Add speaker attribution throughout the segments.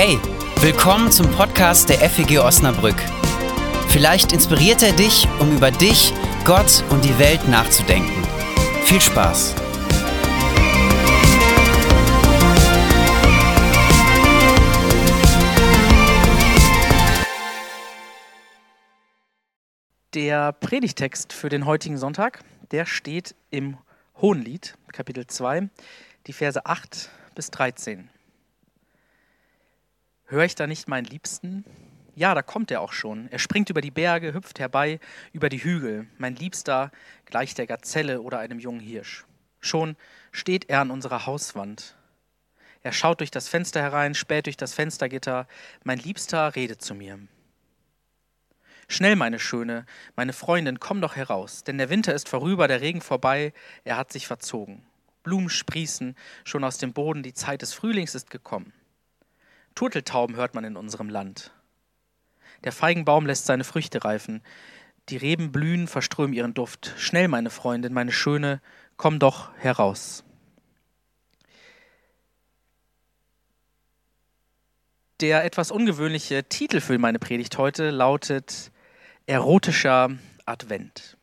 Speaker 1: Hey, willkommen zum Podcast der FEG Osnabrück. Vielleicht inspiriert er dich, um über dich, Gott und die Welt nachzudenken. Viel Spaß!
Speaker 2: Der Predigtext für den heutigen Sonntag, der steht im Hohenlied, Kapitel 2, die Verse 8 bis 13. Hör ich da nicht meinen Liebsten? Ja, da kommt er auch schon. Er springt über die Berge, hüpft herbei, über die Hügel. Mein Liebster gleicht der Gazelle oder einem jungen Hirsch. Schon steht er an unserer Hauswand. Er schaut durch das Fenster herein, späht durch das Fenstergitter. Mein Liebster redet zu mir. Schnell, meine Schöne, meine Freundin, komm doch heraus, denn der Winter ist vorüber, der Regen vorbei, er hat sich verzogen. Blumen sprießen schon aus dem Boden, die Zeit des Frühlings ist gekommen. Turteltauben hört man in unserem Land. Der Feigenbaum lässt seine Früchte reifen. Die Reben blühen, verströmen ihren Duft. Schnell, meine Freundin, meine Schöne, komm doch heraus. Der etwas ungewöhnliche Titel für meine Predigt heute lautet Erotischer Advent.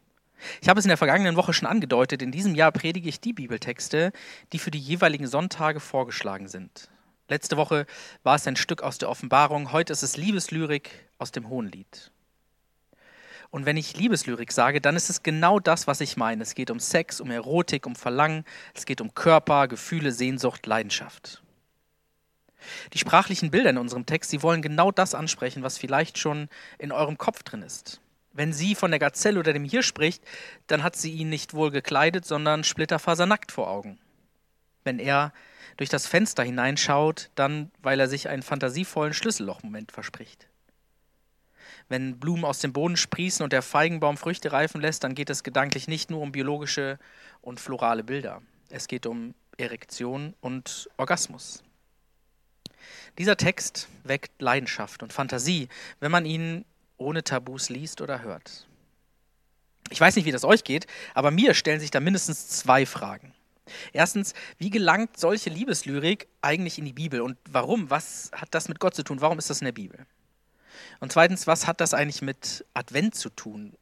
Speaker 2: Ich habe es in der vergangenen Woche schon angedeutet, in diesem Jahr predige ich die Bibeltexte, die für die jeweiligen Sonntage vorgeschlagen sind. Letzte Woche war es ein Stück aus der Offenbarung, heute ist es Liebeslyrik aus dem Hohenlied. Und wenn ich Liebeslyrik sage, dann ist es genau das, was ich meine. Es geht um Sex, um Erotik, um Verlangen, es geht um Körper, Gefühle, Sehnsucht, Leidenschaft. Die sprachlichen Bilder in unserem Text, sie wollen genau das ansprechen, was vielleicht schon in eurem Kopf drin ist. Wenn sie von der Gazelle oder dem Hirsch spricht, dann hat sie ihn nicht wohl gekleidet, sondern splitterfasernackt vor Augen. Wenn er durch das Fenster hineinschaut, dann weil er sich einen fantasievollen Schlüssellochmoment verspricht. Wenn Blumen aus dem Boden sprießen und der Feigenbaum Früchte reifen lässt, dann geht es gedanklich nicht nur um biologische und florale Bilder. Es geht um Erektion und Orgasmus. Dieser Text weckt Leidenschaft und Fantasie, wenn man ihn ohne Tabus liest oder hört. Ich weiß nicht, wie das euch geht, aber mir stellen sich da mindestens zwei Fragen. Erstens, wie gelangt solche Liebeslyrik eigentlich in die Bibel und warum? Was hat das mit Gott zu tun? Warum ist das in der Bibel? Und zweitens, was hat das eigentlich mit Advent zu tun?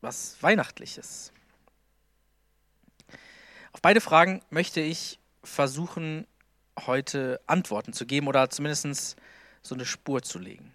Speaker 2: Was Weihnachtliches? Auf beide Fragen möchte ich versuchen, heute Antworten zu geben oder zumindest so eine Spur zu legen.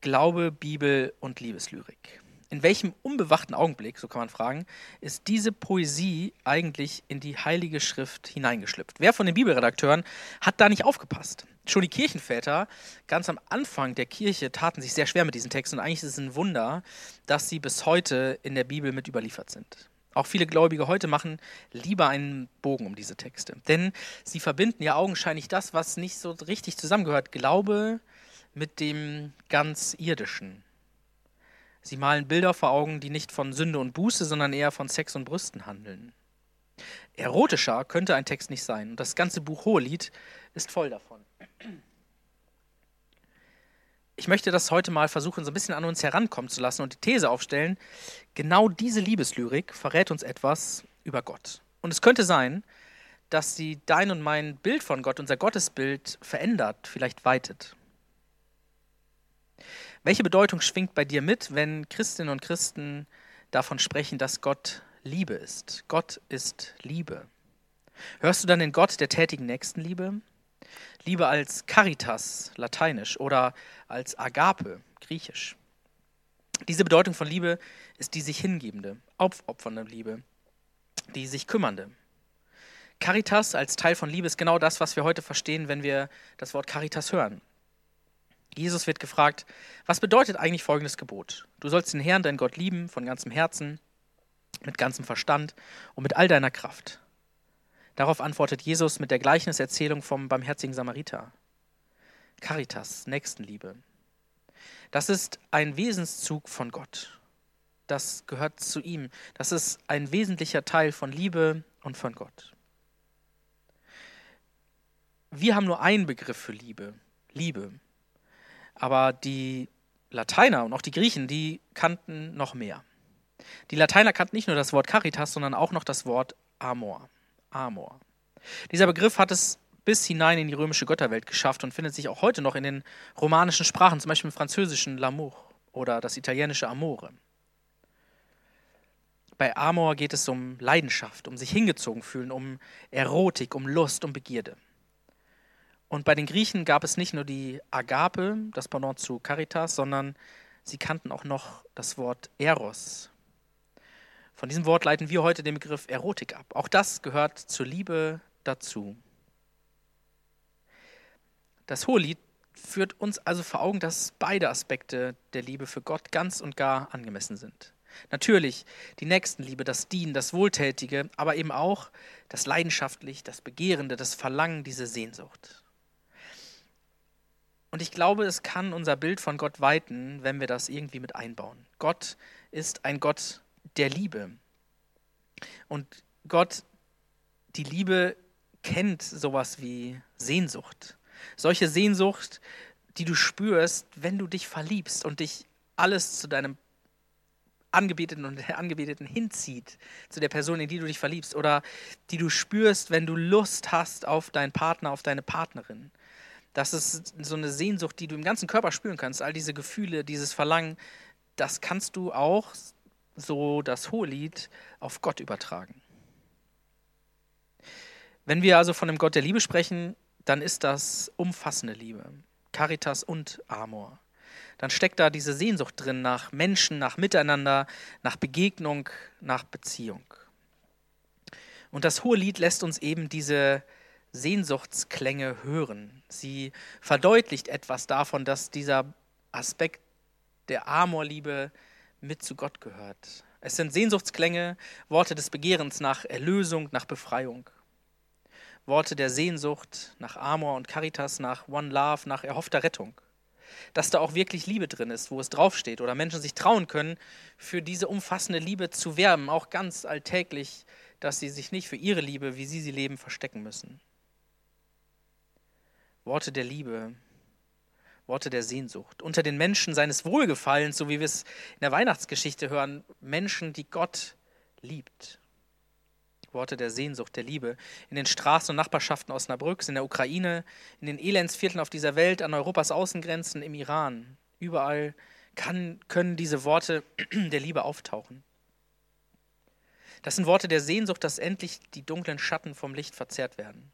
Speaker 2: Glaube, Bibel und Liebeslyrik in welchem unbewachten Augenblick, so kann man fragen, ist diese Poesie eigentlich in die Heilige Schrift hineingeschlüpft? Wer von den Bibelredakteuren hat da nicht aufgepasst? Schon die Kirchenväter ganz am Anfang der Kirche taten sich sehr schwer mit diesen Texten und eigentlich ist es ein Wunder, dass sie bis heute in der Bibel mit überliefert sind. Auch viele Gläubige heute machen lieber einen Bogen um diese Texte, denn sie verbinden ja augenscheinlich das, was nicht so richtig zusammengehört, Glaube mit dem ganz irdischen, Sie malen Bilder vor Augen, die nicht von Sünde und Buße, sondern eher von Sex und Brüsten handeln. Erotischer könnte ein Text nicht sein. Und das ganze Buch Hohelied ist voll davon. Ich möchte das heute mal versuchen, so ein bisschen an uns herankommen zu lassen und die These aufstellen, genau diese Liebeslyrik verrät uns etwas über Gott. Und es könnte sein, dass sie dein und mein Bild von Gott, unser Gottesbild verändert, vielleicht weitet. Welche Bedeutung schwingt bei dir mit, wenn Christinnen und Christen davon sprechen, dass Gott Liebe ist? Gott ist Liebe. Hörst du dann den Gott der tätigen Nächstenliebe? Liebe als Caritas, lateinisch, oder als Agape, griechisch. Diese Bedeutung von Liebe ist die sich hingebende, aufopfernde Liebe, die sich kümmernde. Caritas als Teil von Liebe ist genau das, was wir heute verstehen, wenn wir das Wort Caritas hören. Jesus wird gefragt, was bedeutet eigentlich folgendes Gebot? Du sollst den Herrn, deinen Gott lieben, von ganzem Herzen, mit ganzem Verstand und mit all deiner Kraft. Darauf antwortet Jesus mit der Gleichniserzählung vom barmherzigen Samariter. Caritas, Nächstenliebe. Das ist ein Wesenszug von Gott. Das gehört zu ihm. Das ist ein wesentlicher Teil von Liebe und von Gott. Wir haben nur einen Begriff für Liebe. Liebe. Aber die Lateiner und auch die Griechen, die kannten noch mehr. Die Lateiner kannten nicht nur das Wort Caritas, sondern auch noch das Wort Amor. Amor. Dieser Begriff hat es bis hinein in die römische Götterwelt geschafft und findet sich auch heute noch in den romanischen Sprachen, zum Beispiel im französischen L'amour oder das italienische Amore. Bei Amor geht es um Leidenschaft, um sich hingezogen fühlen, um Erotik, um Lust, um Begierde. Und bei den Griechen gab es nicht nur die Agape, das Pendant zu Caritas, sondern sie kannten auch noch das Wort Eros. Von diesem Wort leiten wir heute den Begriff Erotik ab. Auch das gehört zur Liebe dazu. Das Hohelied führt uns also vor Augen, dass beide Aspekte der Liebe für Gott ganz und gar angemessen sind. Natürlich die Nächstenliebe, das Dienen, das Wohltätige, aber eben auch das Leidenschaftlich, das Begehrende, das Verlangen, diese Sehnsucht. Und ich glaube, es kann unser Bild von Gott weiten, wenn wir das irgendwie mit einbauen. Gott ist ein Gott der Liebe. Und Gott, die Liebe, kennt sowas wie Sehnsucht. Solche Sehnsucht, die du spürst, wenn du dich verliebst und dich alles zu deinem Angebeteten und der Angebeteten hinzieht, zu der Person, in die du dich verliebst, oder die du spürst, wenn du Lust hast auf deinen Partner, auf deine Partnerin. Das ist so eine Sehnsucht, die du im ganzen Körper spüren kannst. All diese Gefühle, dieses Verlangen, das kannst du auch, so das Hohelied, auf Gott übertragen. Wenn wir also von dem Gott der Liebe sprechen, dann ist das umfassende Liebe, Caritas und Amor. Dann steckt da diese Sehnsucht drin nach Menschen, nach Miteinander, nach Begegnung, nach Beziehung. Und das hohe Lied lässt uns eben diese Sehnsuchtsklänge hören. Sie verdeutlicht etwas davon, dass dieser Aspekt der Amorliebe mit zu Gott gehört. Es sind Sehnsuchtsklänge, Worte des Begehrens nach Erlösung, nach Befreiung. Worte der Sehnsucht nach Amor und Caritas, nach One Love, nach erhoffter Rettung. Dass da auch wirklich Liebe drin ist, wo es draufsteht oder Menschen sich trauen können, für diese umfassende Liebe zu werben, auch ganz alltäglich, dass sie sich nicht für ihre Liebe, wie sie sie leben, verstecken müssen. Worte der Liebe, Worte der Sehnsucht. Unter den Menschen seines Wohlgefallens, so wie wir es in der Weihnachtsgeschichte hören, Menschen, die Gott liebt. Worte der Sehnsucht, der Liebe. In den Straßen und Nachbarschaften Osnabrücks, in der Ukraine, in den Elendsvierteln auf dieser Welt, an Europas Außengrenzen, im Iran. Überall kann, können diese Worte der Liebe auftauchen. Das sind Worte der Sehnsucht, dass endlich die dunklen Schatten vom Licht verzerrt werden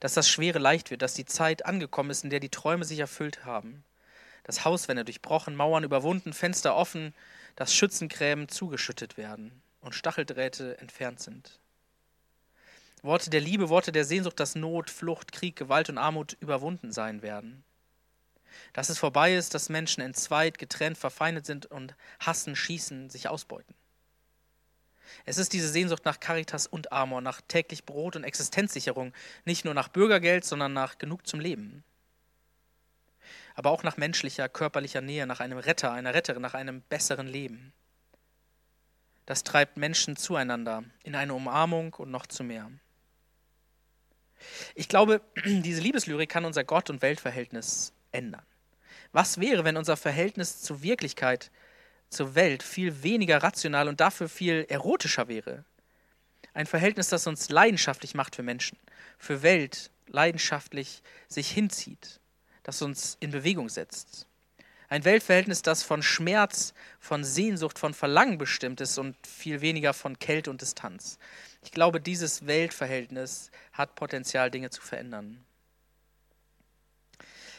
Speaker 2: dass das Schwere leicht wird, dass die Zeit angekommen ist, in der die Träume sich erfüllt haben. Das Hauswände durchbrochen, Mauern überwunden, Fenster offen, dass Schützengräben zugeschüttet werden und Stacheldrähte entfernt sind. Worte der Liebe, Worte der Sehnsucht, dass Not, Flucht, Krieg, Gewalt und Armut überwunden sein werden. Dass es vorbei ist, dass Menschen entzweit, getrennt, verfeindet sind und hassen, schießen, sich ausbeuten. Es ist diese Sehnsucht nach Caritas und Amor, nach täglich Brot und Existenzsicherung, nicht nur nach Bürgergeld, sondern nach genug zum Leben. Aber auch nach menschlicher, körperlicher Nähe, nach einem Retter, einer Retterin, nach einem besseren Leben. Das treibt Menschen zueinander, in eine Umarmung und noch zu mehr. Ich glaube, diese Liebeslyrik kann unser Gott- und Weltverhältnis ändern. Was wäre, wenn unser Verhältnis zur Wirklichkeit zur Welt viel weniger rational und dafür viel erotischer wäre. Ein Verhältnis, das uns leidenschaftlich macht für Menschen, für Welt leidenschaftlich sich hinzieht, das uns in Bewegung setzt. Ein Weltverhältnis, das von Schmerz, von Sehnsucht, von Verlangen bestimmt ist und viel weniger von Kälte und Distanz. Ich glaube, dieses Weltverhältnis hat Potenzial, Dinge zu verändern.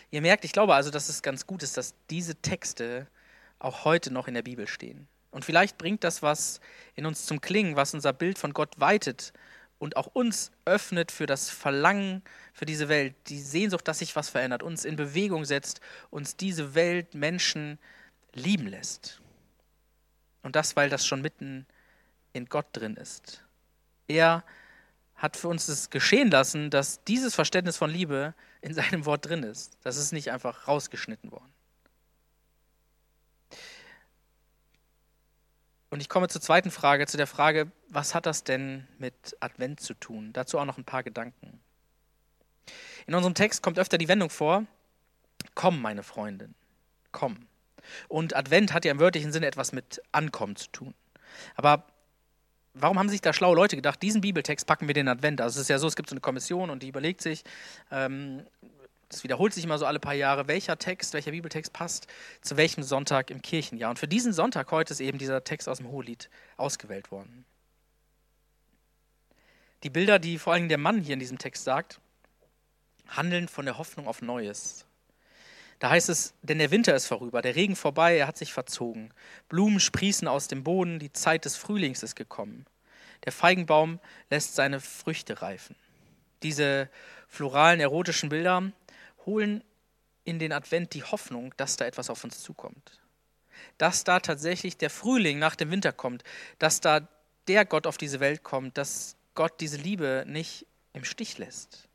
Speaker 2: Ihr merkt, ich glaube also, dass es ganz gut ist, dass diese Texte auch heute noch in der Bibel stehen. Und vielleicht bringt das was in uns zum Klingen, was unser Bild von Gott weitet und auch uns öffnet für das Verlangen für diese Welt, die Sehnsucht, dass sich was verändert, uns in Bewegung setzt, uns diese Welt, Menschen lieben lässt. Und das, weil das schon mitten in Gott drin ist. Er hat für uns es geschehen lassen, dass dieses Verständnis von Liebe in seinem Wort drin ist. Das ist nicht einfach rausgeschnitten worden. Und ich komme zur zweiten Frage, zu der Frage, was hat das denn mit Advent zu tun? Dazu auch noch ein paar Gedanken. In unserem Text kommt öfter die Wendung vor, komm, meine Freundin, komm. Und Advent hat ja im wörtlichen Sinne etwas mit Ankommen zu tun. Aber warum haben sich da schlaue Leute gedacht, diesen Bibeltext packen wir den Advent? Also es ist ja so, es gibt so eine Kommission und die überlegt sich, ähm, das wiederholt sich immer so alle paar Jahre, welcher Text, welcher Bibeltext passt zu welchem Sonntag im Kirchenjahr. Und für diesen Sonntag heute ist eben dieser Text aus dem Hohelied ausgewählt worden. Die Bilder, die vor allem der Mann hier in diesem Text sagt, handeln von der Hoffnung auf Neues. Da heißt es, denn der Winter ist vorüber, der Regen vorbei, er hat sich verzogen. Blumen sprießen aus dem Boden, die Zeit des Frühlings ist gekommen. Der Feigenbaum lässt seine Früchte reifen. Diese floralen, erotischen Bilder holen in den Advent die Hoffnung, dass da etwas auf uns zukommt. Dass da tatsächlich der Frühling nach dem Winter kommt, dass da der Gott auf diese Welt kommt, dass Gott diese Liebe nicht im Stich lässt.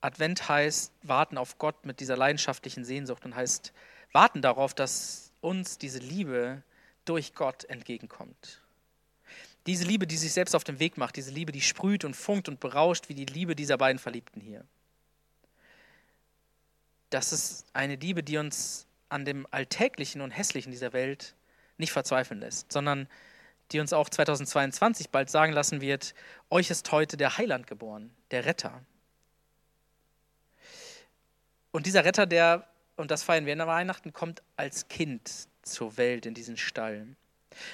Speaker 2: Advent heißt warten auf Gott mit dieser leidenschaftlichen Sehnsucht und heißt warten darauf, dass uns diese Liebe durch Gott entgegenkommt. Diese Liebe, die sich selbst auf den Weg macht, diese Liebe, die sprüht und funkt und berauscht wie die Liebe dieser beiden Verliebten hier. Das ist eine Liebe, die uns an dem Alltäglichen und Hässlichen dieser Welt nicht verzweifeln lässt, sondern die uns auch 2022 bald sagen lassen wird, euch ist heute der Heiland geboren, der Retter. Und dieser Retter, der, und das feiern wir in Weihnachten, kommt als Kind zur Welt in diesen Stall.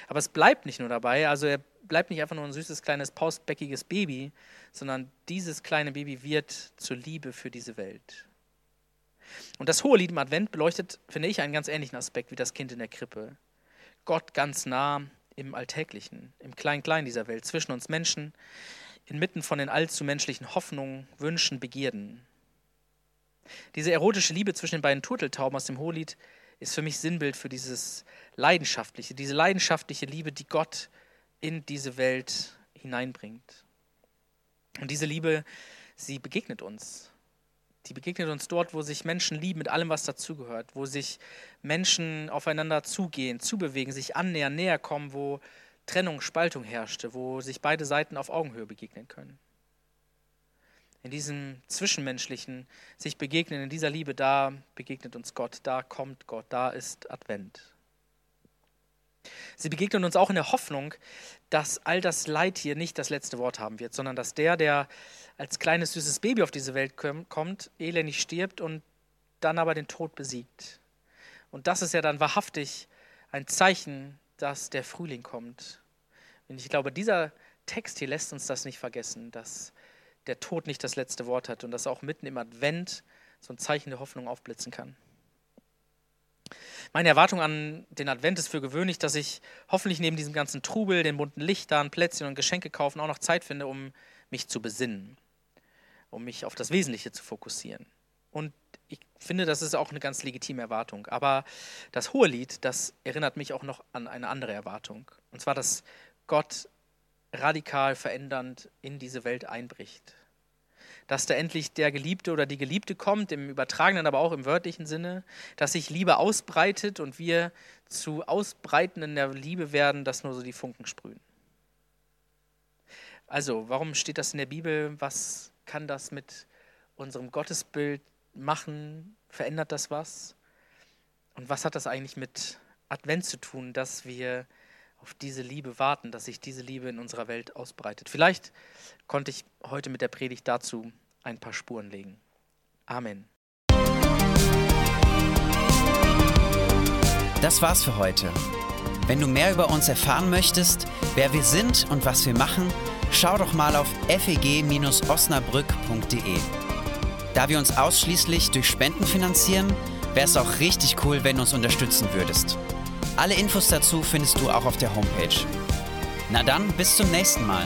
Speaker 2: Aber es bleibt nicht nur dabei, also er bleibt nicht einfach nur ein süßes kleines pausbäckiges Baby, sondern dieses kleine Baby wird zur Liebe für diese Welt. Und das hohe Lied im Advent beleuchtet, finde ich, einen ganz ähnlichen Aspekt wie das Kind in der Krippe. Gott ganz nah im Alltäglichen, im Klein-Klein dieser Welt, zwischen uns Menschen, inmitten von den allzu menschlichen Hoffnungen, Wünschen, Begierden. Diese erotische Liebe zwischen den beiden Turteltauben aus dem Hohelied ist für mich Sinnbild für dieses Leidenschaftliche, diese leidenschaftliche Liebe, die Gott in diese Welt hineinbringt. Und diese Liebe, sie begegnet uns. Die begegnet uns dort, wo sich Menschen lieben mit allem, was dazugehört, wo sich Menschen aufeinander zugehen, zubewegen, sich annähern, näher kommen, wo Trennung, Spaltung herrschte, wo sich beide Seiten auf Augenhöhe begegnen können in diesem Zwischenmenschlichen sich begegnen, in dieser Liebe, da begegnet uns Gott, da kommt Gott, da ist Advent. Sie begegnen uns auch in der Hoffnung, dass all das Leid hier nicht das letzte Wort haben wird, sondern dass der, der als kleines süßes Baby auf diese Welt kommt, elendig stirbt und dann aber den Tod besiegt. Und das ist ja dann wahrhaftig ein Zeichen, dass der Frühling kommt. Und ich glaube, dieser Text hier lässt uns das nicht vergessen, dass der Tod nicht das letzte Wort hat und dass auch mitten im Advent so ein Zeichen der Hoffnung aufblitzen kann. Meine Erwartung an den Advent ist für gewöhnlich, dass ich hoffentlich neben diesem ganzen Trubel, den bunten Lichtern, Plätzchen und Geschenke kaufen auch noch Zeit finde, um mich zu besinnen, um mich auf das Wesentliche zu fokussieren. Und ich finde, das ist auch eine ganz legitime Erwartung. Aber das hohe Lied, das erinnert mich auch noch an eine andere Erwartung. Und zwar, dass Gott radikal verändernd in diese Welt einbricht. Dass da endlich der Geliebte oder die Geliebte kommt, im übertragenen, aber auch im wörtlichen Sinne, dass sich Liebe ausbreitet und wir zu Ausbreitenden der Liebe werden, dass nur so die Funken sprühen. Also, warum steht das in der Bibel? Was kann das mit unserem Gottesbild machen? Verändert das was? Und was hat das eigentlich mit Advent zu tun, dass wir auf diese Liebe warten, dass sich diese Liebe in unserer Welt ausbreitet. Vielleicht konnte ich heute mit der Predigt dazu ein paar Spuren legen. Amen.
Speaker 1: Das war's für heute. Wenn du mehr über uns erfahren möchtest, wer wir sind und was wir machen, schau doch mal auf feg-osnabrück.de. Da wir uns ausschließlich durch Spenden finanzieren, wäre es auch richtig cool, wenn du uns unterstützen würdest. Alle Infos dazu findest du auch auf der Homepage. Na dann, bis zum nächsten Mal.